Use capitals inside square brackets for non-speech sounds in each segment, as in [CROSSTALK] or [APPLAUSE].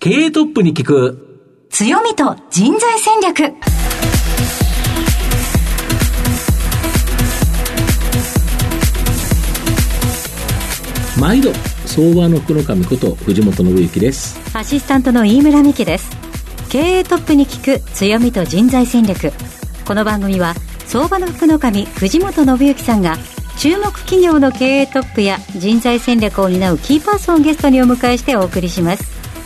経営トップに聞く。強みと人材戦略。毎度相場の福の神こと藤本信之です。アシスタントの飯村美希です。経営トップに聞く強みと人材戦略。この番組は相場の福の神藤本信之さんが注目企業の経営トップや人材戦略を担うキーパーソンをゲストにお迎えしてお送りします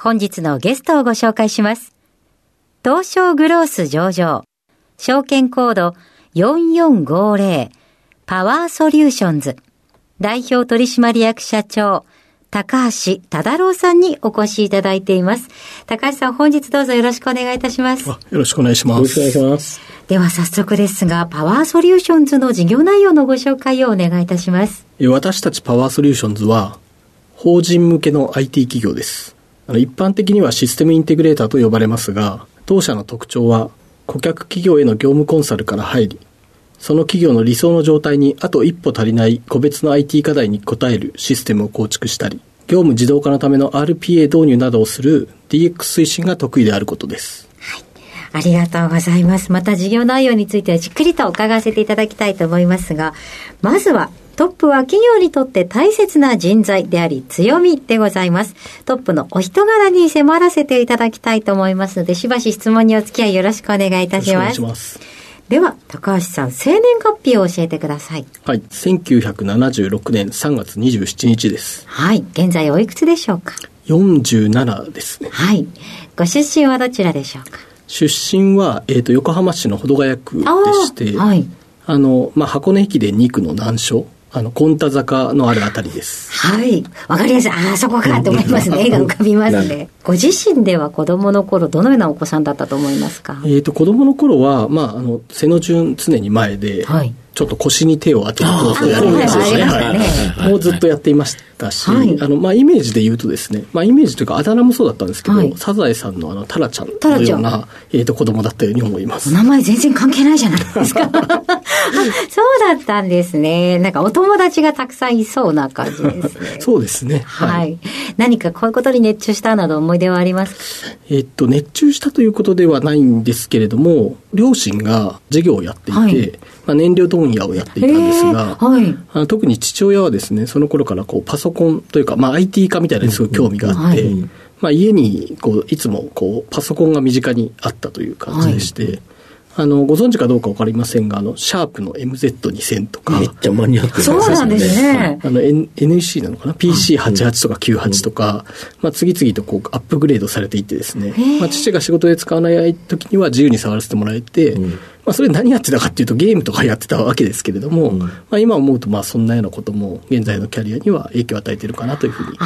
本日のゲストをご紹介します東証グロース上場証券コード4450パワーソリューションズ代表取締役社長高橋忠郎さんにお越しいただいています。高橋さん、本日どうぞよろしくお願いいたします。よろしくお願いします。よろしくお願いします。では早速ですが、パワーソリューションズの事業内容のご紹介をお願いいたします。私たちパワーソリューションズは、法人向けの IT 企業です。あの一般的にはシステムインテグレーターと呼ばれますが、当社の特徴は、顧客企業への業務コンサルから入り、その企業の理想の状態にあと一歩足りない個別の IT 課題に応えるシステムを構築したり、業務自動化のための RPA 導入などをする DX 推進が得意であることです。はい。ありがとうございます。また事業内容についてはじっくりと伺わせていただきたいと思いますが、まずはトップは企業にとって大切な人材であり強みでございます。トップのお人柄に迫らせていただきたいと思いますので、しばし質問にお付き合いよろしくお願いいたします。ます。では、高橋さん、生年月日を教えてください。はい。1976年3月27日です。はい。現在おいくつでしょうか ?47 ですね。はい。ご出身はどちらでしょうか？出身は、えっ、ー、と、横浜市の保土ヶ谷区でして、はい。あの、まあ、箱根駅伝2区の難所あの、コンタ坂のあるあたりです。はい。わかりやすい。ああ、そこかと思いますね。絵が浮かびますね。ご自身では子供の頃、どのようなお子さんだったと思いますか？えっ、ー、と、子供の頃は、まあ、あの、背の順常に前で、はい、ちょっと腰に手を当てるコースをやりましたね。もうずっとやっていましたし、はい、あの、まあ、イメージで言うとですね、まあ、イメージというか、あだ名もそうだったんですけど、はい、サザエさんのあの、タラちゃんのような、えっ、ー、と、子供だったように思います。お名前全然関係ないじゃないですか。[LAUGHS] そうだったんですね。なんか、お友達がたくさんいそうな感じですね。そうですね。はい。何かこういうことに熱中したなど思い出はありますか？えっと、熱中したということではないんですけれども、両親が授業をやっていて、はいまあ、燃料問屋をやっていたんですが、はい、あの特に父親はですね、その頃からこうパソコンというか、まあ、IT 化みたいなにすごい興味があって、うんはい、まあ、家にこういつもこうパソコンが身近にあったという感じでして、あの、ご存知かどうかわかりませんが、あの、シャープの MZ2000 とか。めっちゃマニアックそうなんですね。あの、N、NEC なのかな ?PC88 とか98とか、まあ、次々とこう、アップグレードされていってですね、まあ、父が仕事で使わない時には自由に触らせてもらえて、うんまあ、それ何やってたかっていうとゲームとかやってたわけですけれども、うん、まあ、今思うとまあそんなようなことも現在のキャリアには影響を与えているかなというふうに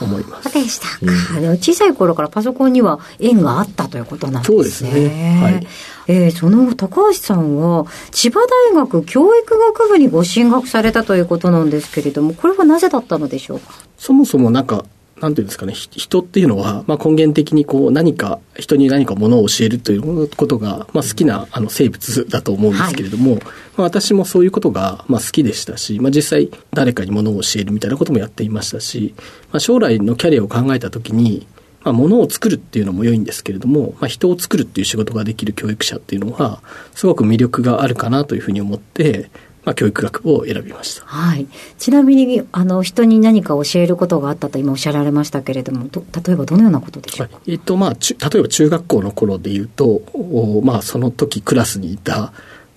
思います。そうでしたか、うん、小さい頃からパソコンには縁があったということなんですね。そうですね。はい。えー、その高橋さんは千葉大学教育学部にご進学されたということなんですけれども、これはなぜだったのでしょうか？そもそもなんかなんていうんですかね、人っていうのは、まあ、根源的にこう何か、人に何かものを教えるということが、まあ、好きなあの生物だと思うんですけれども、はい、まあ、私もそういうことが、まあ、好きでしたし、まあ、実際誰かにものを教えるみたいなこともやっていましたし、まあ、将来のキャリアを考えたときに、まあ、ものを作るっていうのも良いんですけれども、まあ、人を作るっていう仕事ができる教育者っていうのは、すごく魅力があるかなというふうに思って、まあ、教育学部を選びました。はい。ちなみに、あの、人に何か教えることがあったと今おっしゃられましたけれども、例えばどのようなことでしょうか、えっと、まあ、例えば中学校の頃で言うと、おまあ、その時クラスにいた、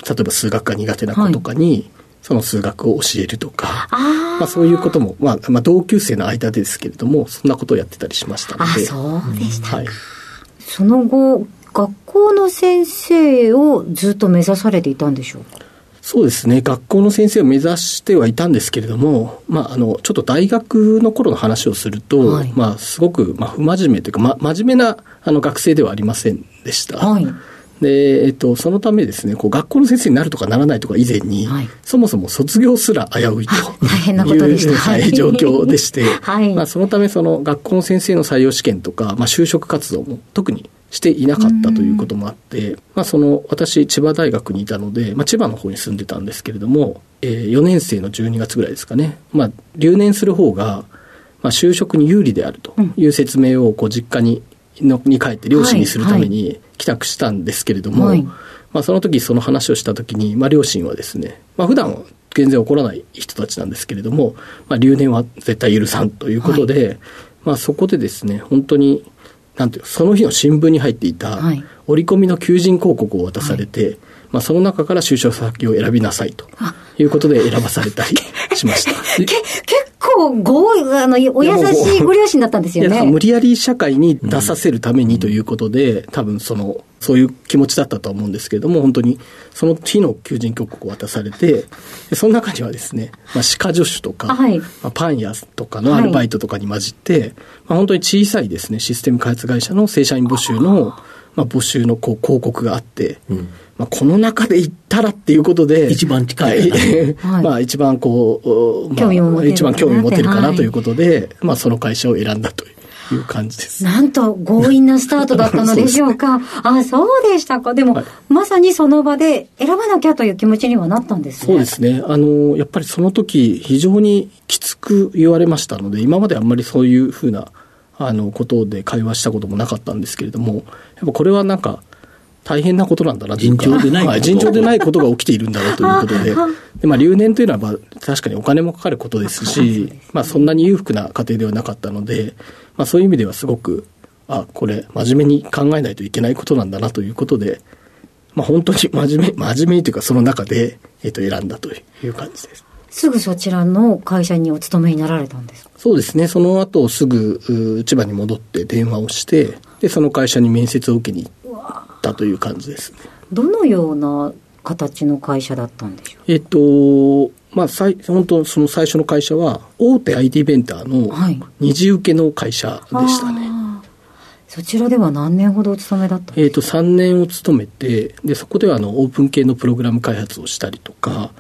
例えば数学が苦手な子とかに、はい、その数学を教えるとか、あまあ、そういうことも、まあ、まあ、同級生の間ですけれども、そんなことをやってたりしましたので。あ、そうでしたか。はい、その後、学校の先生をずっと目指されていたんでしょうか？そうですね。学校の先生を目指してはいたんですけれども、まあ、あの、ちょっと大学の頃の話をすると、はい、まあ、すごく、まあ、不真面目というか、ま、真面目な、あの、学生ではありませんでした。はい。で、えっと、そのためですね、こう、学校の先生になるとかならないとか以前に、はい、そもそも卒業すら危ういと大変なことでした。はい、[LAUGHS] 状況でして、はい、まあ、そのため、その、学校の先生の採用試験とか、まあ、就職活動も特にしていなかったということもあって、まあ、その私千葉大学にいたので、まあ、千葉の方に住んでたんですけれども、えー、4年生の12月ぐらいですかね、まあ、留年する方が、まあ、就職に有利であるという説明をこう実家にのに帰って両親にするために帰宅したんですけれども、はい。はい、まあ、その時その話をした時に、まあ、両親はですね、まあ普段全然起こらない人たちなんですけれども、まあ、留年は絶対許さんということで、はい、まあ、そこでですね本当になんていうその日の新聞に入っていた折り込みの求人広告を渡されて、はい、まあ、その中から就職先を選びなさいということで選ばされたりしました。結構ご、あの、お優しいご両親だったんですよね。無理やり社会に出させるためにということで、うん、多分その、そういう気持ちだったと思うんですけれども、本当にその日の求人広告を渡されて、その中にはですね、まあ、歯科助手とか、はい、まあ、パン屋とかのアルバイトとかに混じって、はい、まあ、本当に小さいですね、システム開発会社の正社員募集の、まあ、募集のこう広告があって、うん。まあ、この中で行ったらっていうことで、一番近い、はい、まあ一番こう、まあ、一番興味を持てるかなということで、はい、まあその会社を選んだという感じです。なんと強引なスタートだったのでしょうか。あ、そうでしたか。でも、はい、まさにその場で選ばなきゃという気持ちにはなったんですね。そうですね。あの、やっぱりその時、非常にきつく言われましたので、今まであんまりそういうふうな、あの、ことで会話したこともなかったんですけれども、やっぱこれはなんか、大変なことなんだな尋常でない、はい、尋常でないことが起きているんだろうということで、[LAUGHS] でまあ、留年というのは、まあ、確かにお金もかかることですし、まあ、そんなに裕福な家庭ではなかったので、まあ、そういう意味ではすごく、あ、これ、真面目に考えないといけないことなんだなということで、まあ、本当に真面目、真面目にというか、その中で、えっ、と、選んだという感じです。すぐそちらの会社にお勤めになられたんですか？そうですね。その後すぐ千葉に戻って電話をして、で、その会社に面接を受けにったという感じですね。どのような形の会社だったんでしょう？えっと、まあ、さい本当その最初の会社は大手 IT ベンダーの二次受けの会社でしたね。はい、そちらでは何年ほどお勤めだったえっ、と、3年を勤めて、で、そこではあの、オープン系のプログラム開発をしたりとか、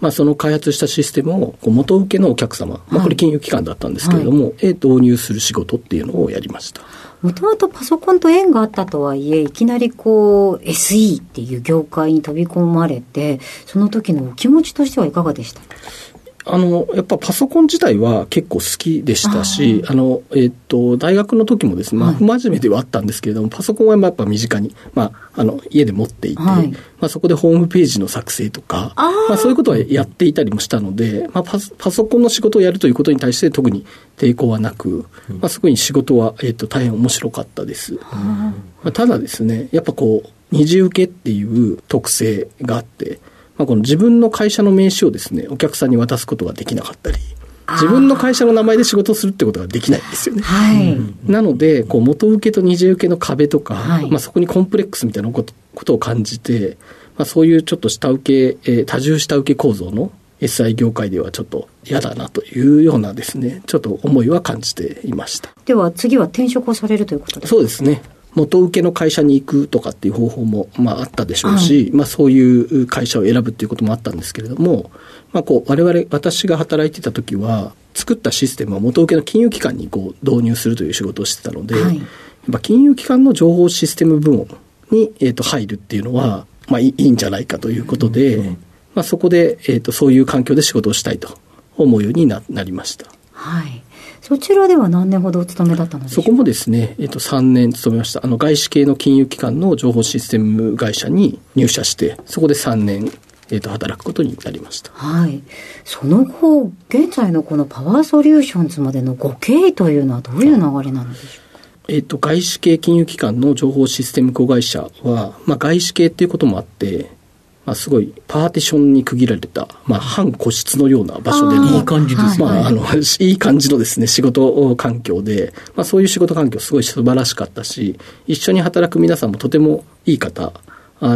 まあ、その開発したシステムを元請けのお客様、まあ、これ金融機関だったんですけれども、はい、導入する仕事っていうのをやりました。もともとパソコンと縁があったとはいえ、いきなりこう、SE っていう業界に飛び込まれて、その時のお気持ちとしてはいかがでした？あの、やっぱパソコン自体は結構好きでしたし、あの、えっ、ー、と、大学の時もですね、まあ、不真面目ではあったんですけれども、はい、パソコンはやっぱ身近に、まあ、あの、家で持っていて、はい、まあ、そこでホームページの作成とか、あまあ、そういうことはやっていたりもしたので、まあパ、パソコンの仕事をやるということに対して特に抵抗はなく、まあ、そこに仕事は、えっ、ー、と、大変面白かったです。まあ、ただですね、やっぱこう、二次受けっていう特性があって、まあ、この自分の会社の名刺をですね、お客さんに渡すことができなかったり、自分の会社の名前で仕事をするってことができないんですよね。はい、なので、こう元請けと二次受けの壁とか、はい、まあ、そこにコンプレックスみたいなことことを感じて、まあ、そういうちょっと下請け、えー、多重下請け構造の SI 業界ではちょっと嫌だなというようなですね、ちょっと思いは感じていました。では次は転職をされるということですか？そうですね。元請けの会社に行くとかっていう方法も、まあ、あったでしょうし、はい、まあ、そういう会社を選ぶっていうこともあったんですけれども、まあ、こう、我々、私が働いてた時は、作ったシステムは元請けの金融機関にこう導入するという仕事をしてたので、はい、やっぱ金融機関の情報システム部門に、えー、と入るっていうのは、まあいいんじゃないかということで、うん、まあ、そこで、えー、とそういう環境で仕事をしたいと思うようにななりました。はいそちらでは何年ほどお勤めだったのでそこもですね、えっと、3年勤めました。あの、外資系の金融機関の情報システム会社に入社して、そこで3年、えっと、働くことになりました。はい。その後、現在のこのパワーソリューションズまでのご経緯というのはどういう流れなのでしょうか？えっと、外資系金融機関の情報システム子会社は、まあ、外資系っていうこともあって、まあ、すごいパーティションに区切られた、まあ、半個室のような場所での、いい感じですね。まあ、あの、[LAUGHS] いい感じのですね、仕事環境で、まあ、そういう仕事環境すごい素晴らしかったし、一緒に働く皆さんもとてもいい方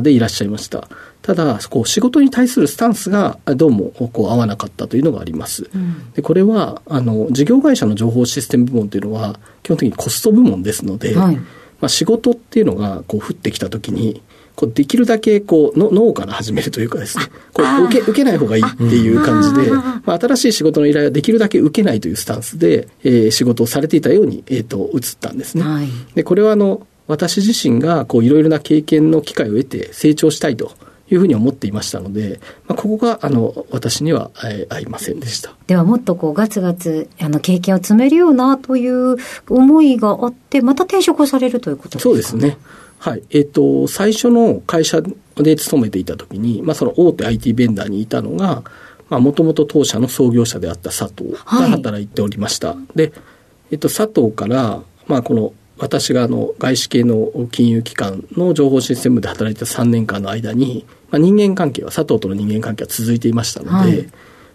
でいらっしゃいました。ただ、こう仕事に対するスタンスがどうもこう合わなかったというのがあります。うん、でこれはあの事業会社の情報システム部門というのは基本的にコスト部門ですので、はい、まあ、仕事っていうのがこう降ってきたときにこうできるだけこうの脳から始めるというかですね、こう受け受けない方がいいっていう感じで、まあ、新しい仕事の依頼はできるだけ受けないというスタンスで、えー、仕事をされていたように、えーと、移ったんですね。はい、でこれはあの私自身がこういろいろな経験の機会を得て成長したいというふうに思っていましたので、まあ、ここがあの私には、えー、合いませんでした。ではもっとこうガツガツあの経験を積めるようなという思いがあってまた転職をされるということですか、そうですねはい。えっ、ー、と最初の会社で勤めていた時に、まあ、その大手 IT ベンダーにいたのがもともと当社の創業者であった佐藤が働いておりました、はい、で、えっ、ー、と、佐藤から、まあ、この私があの外資系の金融機関の情報システムで働いた3年間の間に、まあ、人間関係は佐藤との人間関係は続いていましたので、はい、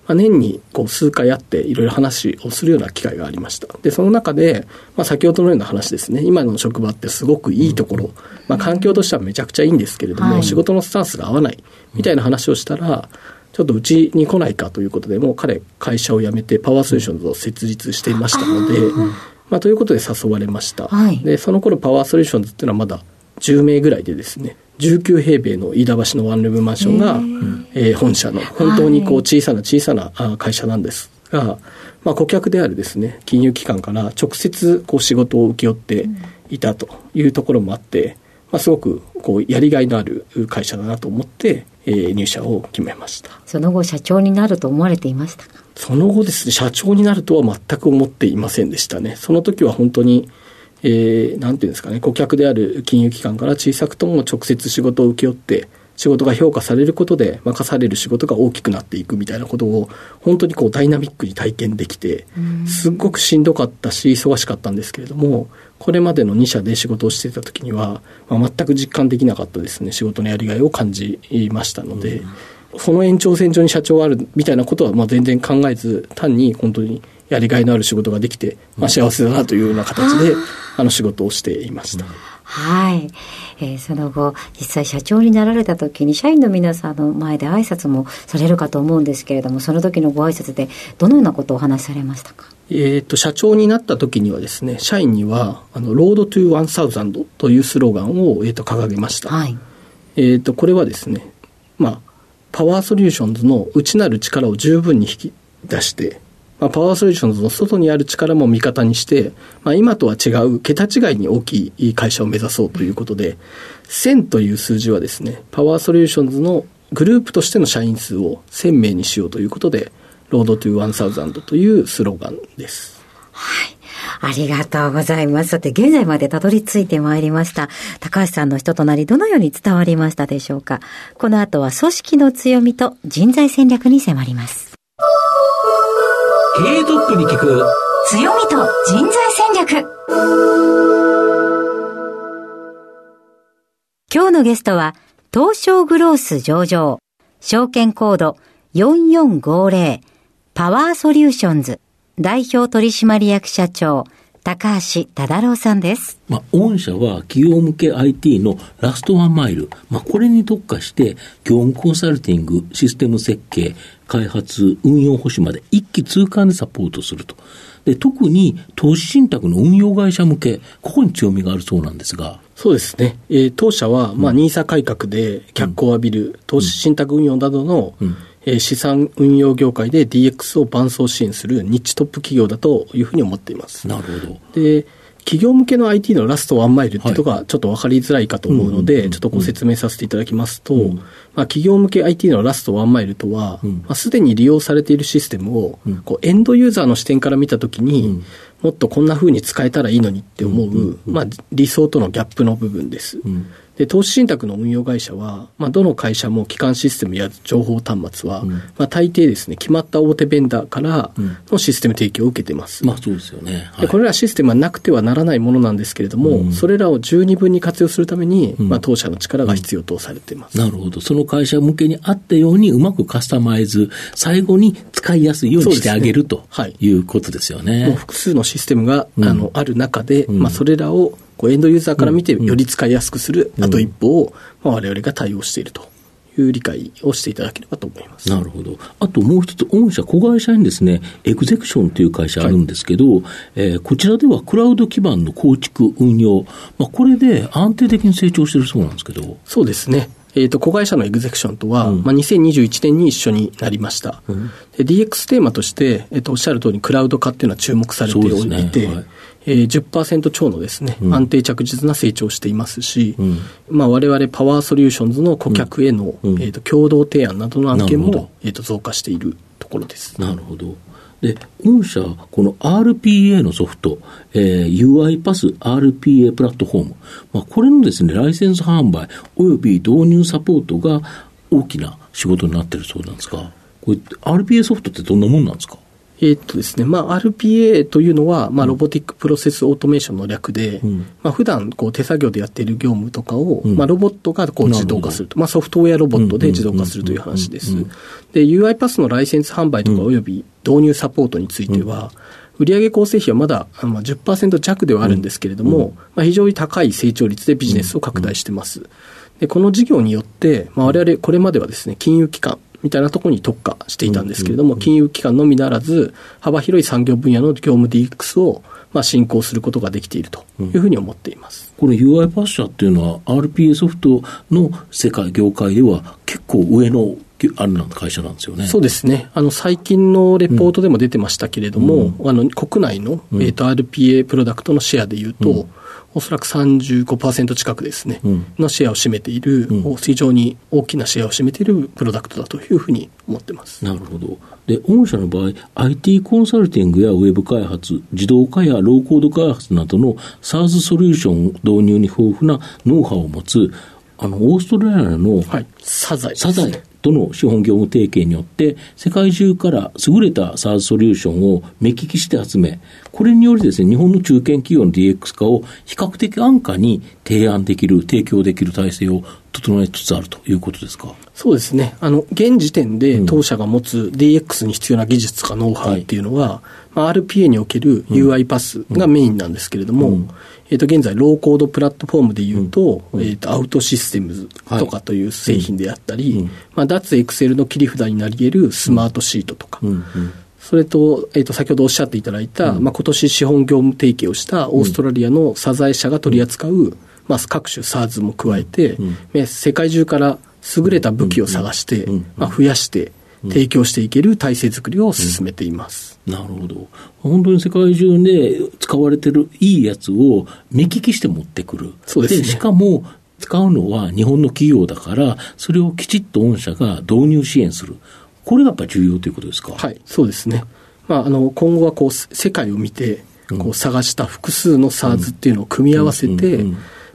まあ、年にこう数回会っていろいろ話をするような機会がありました。でその中で、まあ、先ほどのような話ですね。今の職場ってすごくいいところ、うん、まあ、環境としてはめちゃくちゃいいんですけれども、はい、仕事のスタンスが合わない。みたいな話をしたら、ちょっとうちに来ないかということで、もう彼、会社を辞めてパワーソリューションズを設立していましたので、まあ、ということで誘われました、はい、でその頃パワーソリューションズっていうのはまだ10名ぐらいでですね19平米の飯田橋のワンルームマンションが、えー、本社の本当にこう小さな小さな会社なんですが、まあ、顧客であるですね金融機関から直接こう仕事を請け負っていたというところもあって、まあ、すごくこうやりがいのある会社だなと思って、えー、入社を決めました。その後社長になると思われていましたか？その後ですね、社長になるとは全く思っていませんでしたね。その時は本当に、えー、なんていうんですかね、顧客である金融機関から小さくとも直接仕事を請け負って、仕事が評価されることで任される仕事が大きくなっていくみたいなことを本当にこうダイナミックに体験できてすっごくしんどかったし忙しかったんですけれどもこれまでの2社で仕事をしていた時には、まあ、全く実感できなかったですね仕事のやりがいを感じましたので。その延長線上に社長があるみたいなことはまあ全然考えず、単に本当にやりがいのある仕事ができて、まあ、幸せだなというような形で、あの仕事をしていました。はい。えー、その後、実際社長になられた時に、社員の皆さんの前で挨拶もされるかと思うんですけれども、その時のご挨拶で、どのようなことをお話しされましたか？えっ、ー、と、社長になった時にはですね、社員には、あの、 Road to One Thousand というスローガンを、えっ、ー、と、掲げました。はい。えっ、と、これはですね、まあ、パワーソリューションズの内なる力を十分に引き出して、まあ、パワーソリューションズの外にある力も味方にして、まあ、今とは違う桁違いに大きい会社を目指そうということで、1000という数字はですね、パワーソリューションズのグループとしての社員数を1000名にしようということで、 Road to 1000というスローガンです。はい。ありがとうございます。さて、現在までたどり着いてまいりました。高橋さんの人となり、どのように伝わりましたでしょうか？この後は組織の強みと人材戦略に迫ります。経営トップに聞く。強みと人材戦略。今日のゲストは、東証グロース上場、証券コード4450パワーソリューションズ代表取締役社長、高橋忠郎さんです。まあ、御社は企業向け IT のラストワンマイル。まあ、これに特化して、業務コンサルティング、システム設計、開発、運用保守まで一気通貫でサポートすると。で、特に投資信託の運用会社向け、ここに強みがあるそうなんですが。そうですね。えー、当社は、まあ、ニーサ改革で脚光を浴びる投資信託運用などの、うんうんえー、資産運用業界で DX を伴走支援するニッチトップ企業だというふうに思っています。なるほど。で、企業向けの IT のラストワンマイルっていうとがちょっと分かりづらいかと思うので、ちょっとご説明させていただきますと、うん、まあ、企業向け IT のラストワンマイルとは、うん、まあ、すでに利用されているシステムを、こうエンドユーザーの視点から見たときに、うん、もっとこんなふうに使えたらいいのにって思う、まあ、理想とのギャップの部分です。で、投資信託の運用会社は、まあ、どの会社も基幹システムや情報端末は、うん、まあ、大抵ですね、決まった大手ベンダーからのシステム提供を受けてます。まあ、そうですよね。はい、でこれらシステムはなくてはならないものなんですけれども、うん、それらを十二分に活用するために、まあ、当社の力が必要とされています。なるほど。その会社向けに合ったようにうまくカスタマイズ、最後に使いやすいようにしてあげる、ということですよね。もう複数のシステムが、あのある中で、まあ、それらをこうエンドユーザーから見てより使いやすくする、あと一歩を、まあ、我々が対応しているといいう理解をしていただければと思います。なるほど。あともう一つ、御社子会社にですね、エグゼクションという会社あるんですけど、はい、えー、こちらではクラウド基盤の構築、運用、まあ、これで安定的に成長してるそうなんですけど。そうですね。えっ、ー、と、子会社のエグゼクションとは、うん、まあ、2021年に一緒になりました。うん、DX テーマとして、えっ、ー、と、おっしゃる通り、クラウド化っていうのは注目されておいて、ねはいえー、10%超のですね、うん、安定着実な成長をしていますし、うん、まあ、我々パワーソリューションズの顧客への、うん、えーと、共同提案などの案件も、えーと、増加しているところです。なるほど。で、御社、この RPA のソフト、えー、 UiPath RPA プラットフォーム、まあ、これのですね、ライセンス販売および導入サポートが大きな仕事になってるそうなんですが、これ RPA ソフトってどんなもんなんですか？えっとですね、まあ、RPA というのは、まあ、 Robotic Process Automation の略で、うん、まあ、普段こう手作業でやっている業務とかを、うん、まあ、ロボットがこう自動化すると、まあ、ソフトウェアロボットで自動化するという話です。で、UI パスのライセンス販売とかおよび導入サポートについては、売上構成比はまだ、まあ、10%弱ではあるんですけれども、まあ、非常に高い成長率でビジネスを拡大してます。で、この事業によって、まあ、我々これまではですね、金融機関、みたいなところに特化していたんですけれども、金融機関のみならず、幅広い産業分野の業務 DX をまあ進行することができているというふうに思っています。これ UI パッシャっていうのは RPA ソフトの世界、業界では結構上のある会社なんですよね。そうですね。あの、最近のレポートでも出てましたけれども、うん、あの、国内の、えっ、ー、と、RPA プロダクトのシェアでいうと、うんおそらく35%近くですね、うん、のシェアを占めている、うん、非常に大きなシェアを占めているプロダクトだというふうに思ってます。なるほど。で、御社の場合、IT コンサルティングやウェブ開発、自動化やローコード開発などの SaaS ソリューション導入に豊富なノウハウを持つ、あの、オーストラリアの、はい、サザエ、ね、サザエとの資本業務提携によって、世界中から優れた SaaS ソリューションを目利きして集め、これによりですね、日本の中堅企業の DX 化を比較的安価に提案できる、提供できる体制を整えつつあるということですか？そうですね。あの、現時点で当社が持つ DX に必要な技術とかノウハウっていうのは、はい、まあ、RPA における UI パスがメインなんですけれども、うんうんえっ、と、現在、ローコードプラットフォームでいうと、うん、えっ、と、アウトシステムズとかという製品であったり、はい、まあ、脱エクセルの切り札になり得るスマートシートとか、うん。うん。それと、えっ、ー、と、先ほどおっしゃっていただいた、うん、まあ、今年資本業務提携をしたオーストラリアのサザエ社が取り扱う、うん、まあ、各種 SARS も加えて、うん、世界中から優れた武器を探して、まあ、増やして、提供していける体制づくりを進めています。なるほど。本当に世界中で使われてるいいやつを目利きして持ってくる。そうですね。しかも、使うのは日本の企業だから、それをきちっと御社が導入支援する。これがやっぱり重要ということですか？はい、そうですね。まあ、あの、今後はこう、世界を見て、こう探した複数の SARS っていうのを組み合わせて、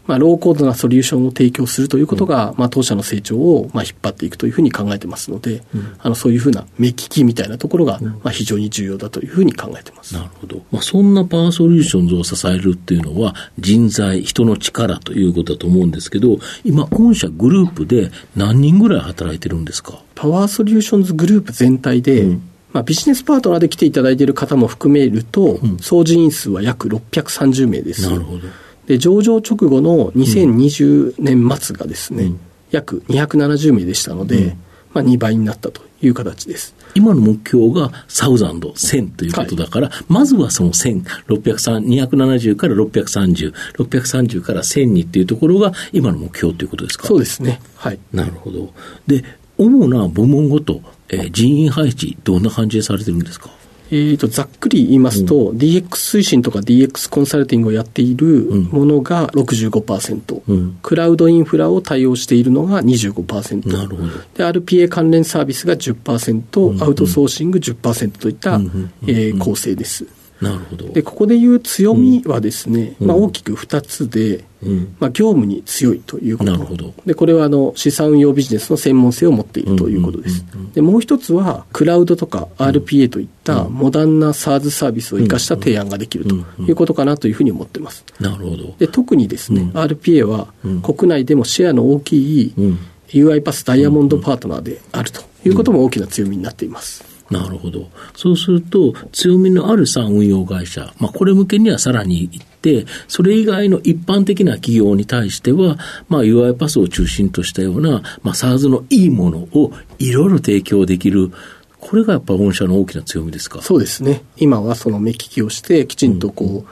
まあ、ローコードなソリューションを提供するということが、うん、まあ、当社の成長を、まあ、引っ張っていくというふうに考えてますので、うん、あのそういうふうな目利きみたいなところが、まあ、非常に重要だというふうに考えてます。なるほど。まあ、そんなパワーソリューションズを支えるっていうのは、人材、人の力ということだと思うんですけど、今、御社グループで何人ぐらい働いてるんですか？パワーソリューションズグループ全体で、うんまあ、ビジネスパートナーで来ていただいている方も含めると、総人員数は約630名です。なるほど。で、上場直後の2020年末がですね、うん、約270名でしたので、うん、まあ、2倍になったという形です。今の目標がサウザンド、1000ということだから、はい、まずはその1000、270から630、630から1000にっていうところが今の目標ということですか？そうですね。はい。なるほど。で、主な部門ごと、えー、人員配置、どんな感じでされてるんですか？えーと、ざっくり言いますと、うん、DX 推進とか DX コンサルティングをやっているものが65%、うん、クラウドインフラを対応しているのが25%、なるほど。で RPA 関連サービスが10%、うん、アウトソーシング10%といった、え構成です。なるほどでここでいう強みはですね、まあ、大きく2つで、まあ、業務に強いということ。なるほど。で、これはあの資産運用ビジネスの専門性を持っているということです。で、もう一つは、クラウドとか RPA といったモダンな SARS サービスを生かした提案ができるということかなというふうに思っています。なるほど。で、特にですね、RPA は国内でもシェアの大きい UI パスダイヤモンドパートナーであるということも大きな強みになっています。なるほど。そうすると、強みのある産運用会社、まあ、これ向けにはさらに行って、それ以外の一般的な企業に対しては、まあ、UI パスを中心としたような、まあ、SARS のいいものをいろいろ提供できる、これがやっぱ御社の大きな強みですか？そうですね。今はその目利きをして、きちんとこう、うん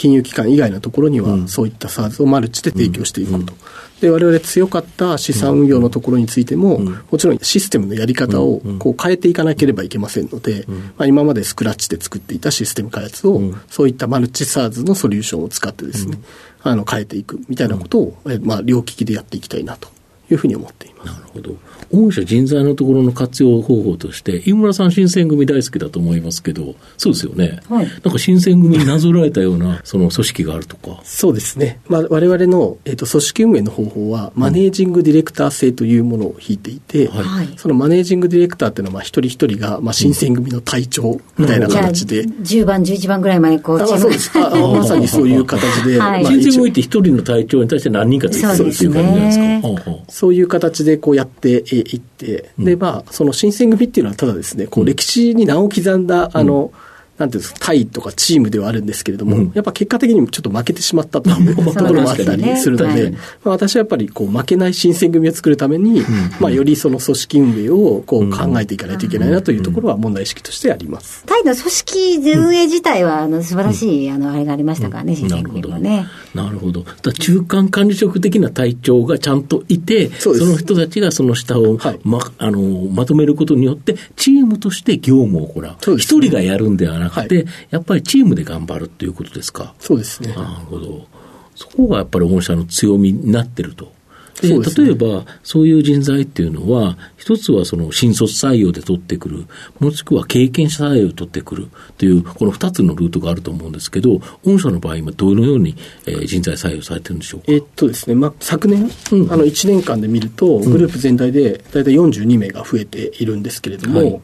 金融機関以外のところには、そういった SARS をマルチで提供していくこと。で、我々強かった資産運用のところについても、もちろんシステムのやり方をこう変えていかなければいけませんので、まあ、今までスクラッチで作っていたシステム開発を、そういったマルチ SARS のソリューションを使ってですね、あの変えていくみたいなことを、まあ、両利きでやっていきたいなというふうに思っています。なるほど。御社人材のところの活用方法として、井村さん新選組大好きだと思いますけど、そうですよね。はい。なんか新選組になぞらえたような、その組織があるとか。そうですね。まあ、我々の、えっ、ー、と、組織運営の方法は、マネージングディレクター制というものを引いていて、うん、はい。そのマネージングディレクターっていうのは、まあ、一人一人が、まあ、新選組の隊長みたいな形で。うん、10番、11番ぐらいまでこう、あそうですあ。まさにそういう形で。はい、新選組って一人の隊長に対して何人かついてるっていう感じじゃないですか。そういう形でこうやっていって、で、まあ、その新選組っていうのはただですね、こう歴史に名を刻んだ、あの、なんていうんですか、対とかチームではあるんですけれども、うん、やっぱ結果的にもちょっと負けてしまったという [LAUGHS] ところもあったりするので、まあ、私はやっぱりこう負けない新選組を作るために、うん、まあ、よりその組織運営をこう考えていかないといけないなというところは問題意識としてあります。タイの組織運営自体は、あの素晴らしい、あの、あれがありましたからね、新選組はね。なるほど。だ中間管理職的な隊長がちゃんといて、その人たちがその下を、はい、まあのまとめることによって、チームとして業務を行う。一、ね、人がやるんではなくて、はい、やっぱりチームで頑張るっていうことですか？そうですね。なるほど。そこがやっぱり御社の強みになってると。で、ね、例えば、そういう人材っていうのは、一つはその新卒採用で取ってくる、もしくは経験者採用で取ってくるという、この二つのルートがあると思うんですけど、御社の場合、今、どのように、えー、人材採用されてるんでしょうか？えっとですね、まあ、昨年、うん、あの、1年間で見ると、グループ全体で大体42名が増えているんですけれども、はい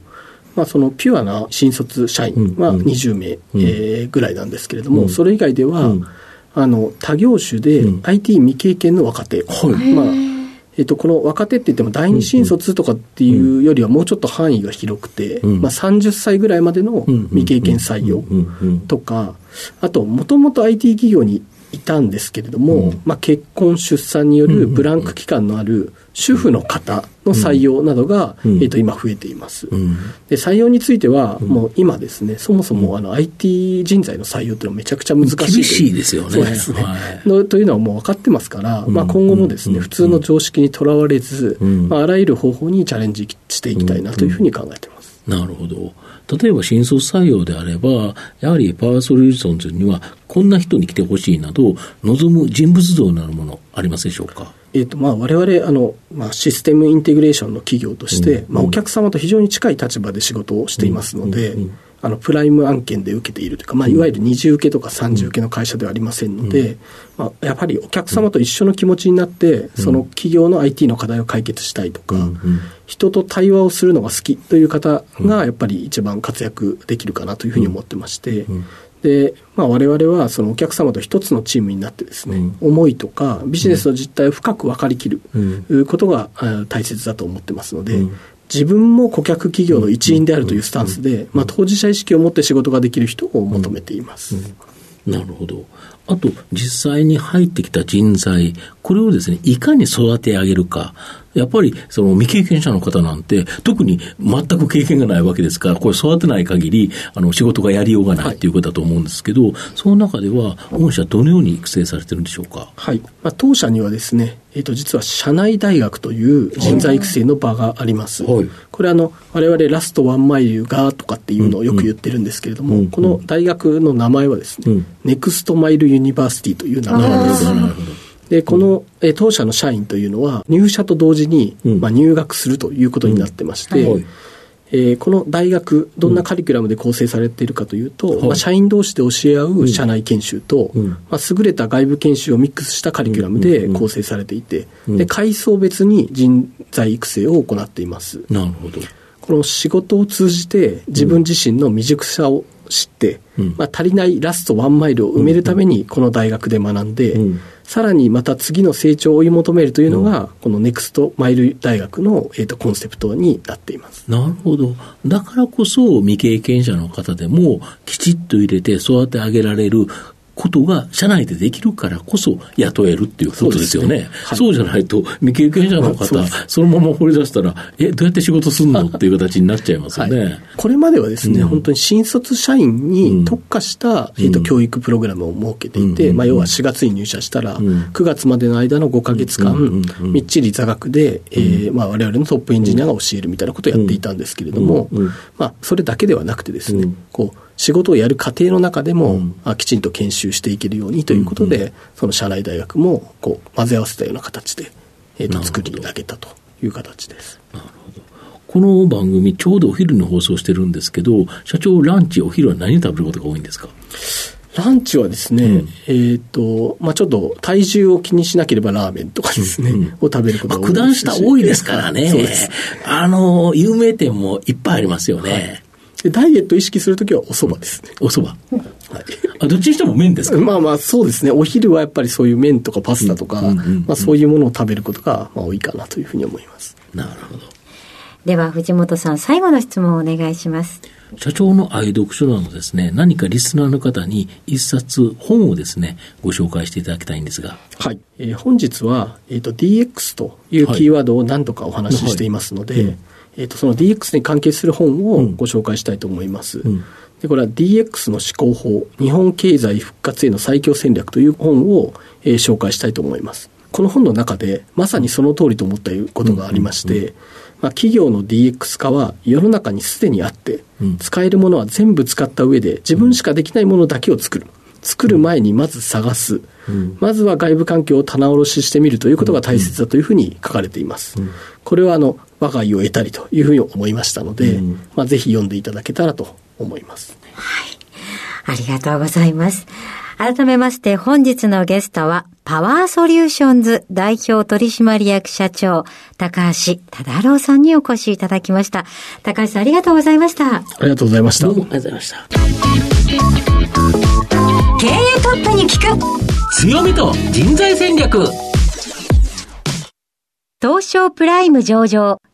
まあ、そのピュアな新卒社員は20名、うん、えー、ぐらいなんですけれども、うん、それ以外では、うん、あの他業種で IT 未経験の若手、まあえっと、この若手って言っても第二新卒とかっていうよりはもうちょっと範囲が広くて、まあ、30歳ぐらいまでの未経験採用とか、あともともと IT 企業にいたんですけれども、うん、まあ、結婚、出産によるブランク期間のある主婦の方の採用などが、うん、えー、と今増えています、うん、で。採用については、もう今ですね、そもそもあの IT 人材の採用っていうのはめちゃくちゃ難しい厳しいですよね。そうですね、はい、というのはもう分かってますから、まあ、今後もですね、普通の常識にとらわれず、まあ、あらゆる方法にチャレンジしていきたいなというふうに考えています。なるほど。例えば新卒採用であれば、やはりパワーソリューションズには、こんな人に来てほしいなど、望む人物像なるもの、ありますでしょうか？えーとまあ、我々あの、まあ、システムインテグレーションの企業として、うん、まあ、お客様と非常に近い立場で仕事をしていますので、うんうんあのプライム案件で受けているというか、まあ、いわゆる二次受けとか三次受けの会社ではありませんので、まあ、やはりお客様と一緒の気持ちになって、その企業の IT の課題を解決したいとか、人と対話をするのが好きという方がやっぱり一番活躍できるかなというふうに思ってまして、で、まあ、我々はそのお客様と一つのチームになってですね、うん、思いとかビジネスの実態を深く分かりきる、うん、ことが大切だと思ってますので、うん、自分も顧客企業の一員であるというスタンスで、まあ、当事者意識を持って仕事ができる人を求めています。なるほど。あと、実際に入ってきた人材、これをですね、いかに育て上げるか。やっぱり、その未経験者の方なんて、特に全く経験がないわけですから、これ育てない限り、あの、仕事がやりようがないということだと思うんですけど、はい、その中では、御社どのように育成されてるんでしょうか？はい。まあ、当社にはですね、えっ、ー、と、実は社内大学という人材育成の場があります。はい、これあの、我々ラストワンマイルがとかっていうのをよく言ってるんですけれども、うんうん、この大学の名前はですね、うん、 Next Mile University という名前です。なるほど。で、この、え当社の社員というのは、入社と同時に、まあ、入学するということになってまして、うん。えー、この大学、どんなカリキュラムで構成されているかというと、うん、まあ、社員同士で教え合う社内研修と、うん、まあ、優れた外部研修をミックスしたカリキュラムで構成されていて、で階層別に人材育成を行っています。なるほど。この仕事を通じて自分自身の未熟さを知って、まあ、足りないラストワンマイルを埋めるためにこの大学で学んで、うんさらにまた次の成長を追い求めるというのが、このネクストマイル大学の、えー、とコンセプトになっています。なるほど。だからこそ未経験者の方でもきちっと入れて育て上げられることが社内でできるからこそ雇えるっていうことですよね。そう,、ね。はい。じゃないと未経験者の方、そうそのまま掘り出したら、え、どうやって仕事すんのっていう形になっちゃいますよね。[LAUGHS] はい、これまではですね、うん。本当に新卒社員に特化した、えー、と教育プログラムを設けていて、うんまあ、要は4月に入社したら、ん。9月までの間の5か月間、うんうんうんみっちり座学で、えーまあ、我々のトップエンジニアが教えるみたいなことをやっていたんですけれども、うん。うん。まあ、それだけではなくてですね、うん。こう仕事をやる過程の中でも、あきちんと研修していけるようにということで、その社内大学もこう混ぜ合わせたような形で、えー、と作り上げたという形です。この番組、ちょうどお昼に放送してるんですけど、社長、ランチ、お昼は何食べることが多いんですか？ランチはですね、えっ、と、まあちょっと体重を気にしなければラーメンとかですね、を食べることが多い九段下多いですからね。そうです。あの、有名店もいっぱいありますよね。でダイエット意識するときはお蕎麦ですね。お蕎麦。[LAUGHS] はい。あ、どっちにしても麺ですか？まあまあそうですね。お昼はやっぱりそういう麺とかパスタとか、まあそういうものを食べることがまあ多いかなというふうに思います。なるほど。では、藤本さん、最後の質問をお願いします。社長の愛読書などですね、何かリスナーの方に一冊本をですね、ご紹介していただきたいんですが。はい。えー本日は、えっ、と DX というキーワードを何度かお話ししていますので、はいうんえっ、とその DX に関係する本をうんご紹介したいと思います。んでこれは DX の思考法、日本経済復活への最強戦略という本を、えー紹介したいと思います。この本の中で、まさにその通りと思ったことがありまして、まあ、企業の DX 化は世の中にすでにあって、うん使えるものは全部使った上で、自分しかできないものだけを作る。作る前にまず探す。うんまずは外部環境を棚卸ししてみるということが大切だというふうに書かれています。これはあの、我が家を得たりというふうに思いましたので、うんまあ、ぜひ読んでいただけたらと思います。ありがとうございます。改めまして本日のゲストは、パワーソリューションズ代表取締役社長、高橋忠郎さんにお越しいただきました。高橋さんありがとうございました。ありがとうございましたどう。もありがとうございました。経営トップに聞く強みと人材戦略。東証プライム上場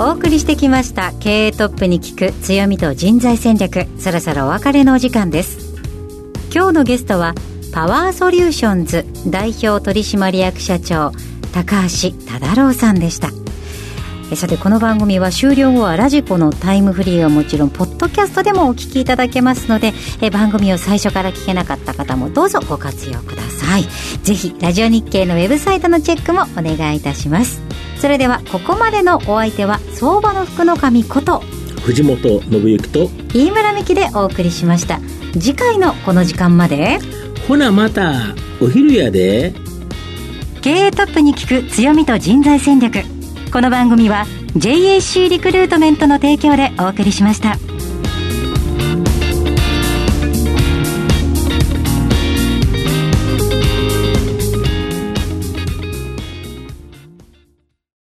お送りしてきました経営トップに聞く強みと人材戦略。そろそろお別れのお時間です。今日のゲストはパワーソリューションズ代表取締役社長高橋忠郎さんでした。えさてこの番組は終了後はラジコのタイムフリーはもちろんポッドキャストでもお聞きいただけますのでえ番組を最初から聞けなかった方もどうぞご活用ください。ぜひラジオ日経のウェブサイトのチェックもお願いいたします。それではここまでのお相手は相場の福の神こと藤本信之と、飯村美希でお送りしました次回のこの時間までほなまた、お昼やで。経営トップに聞く強みと人材戦略この番組は JAC リクルートメントの提供でお送りしました。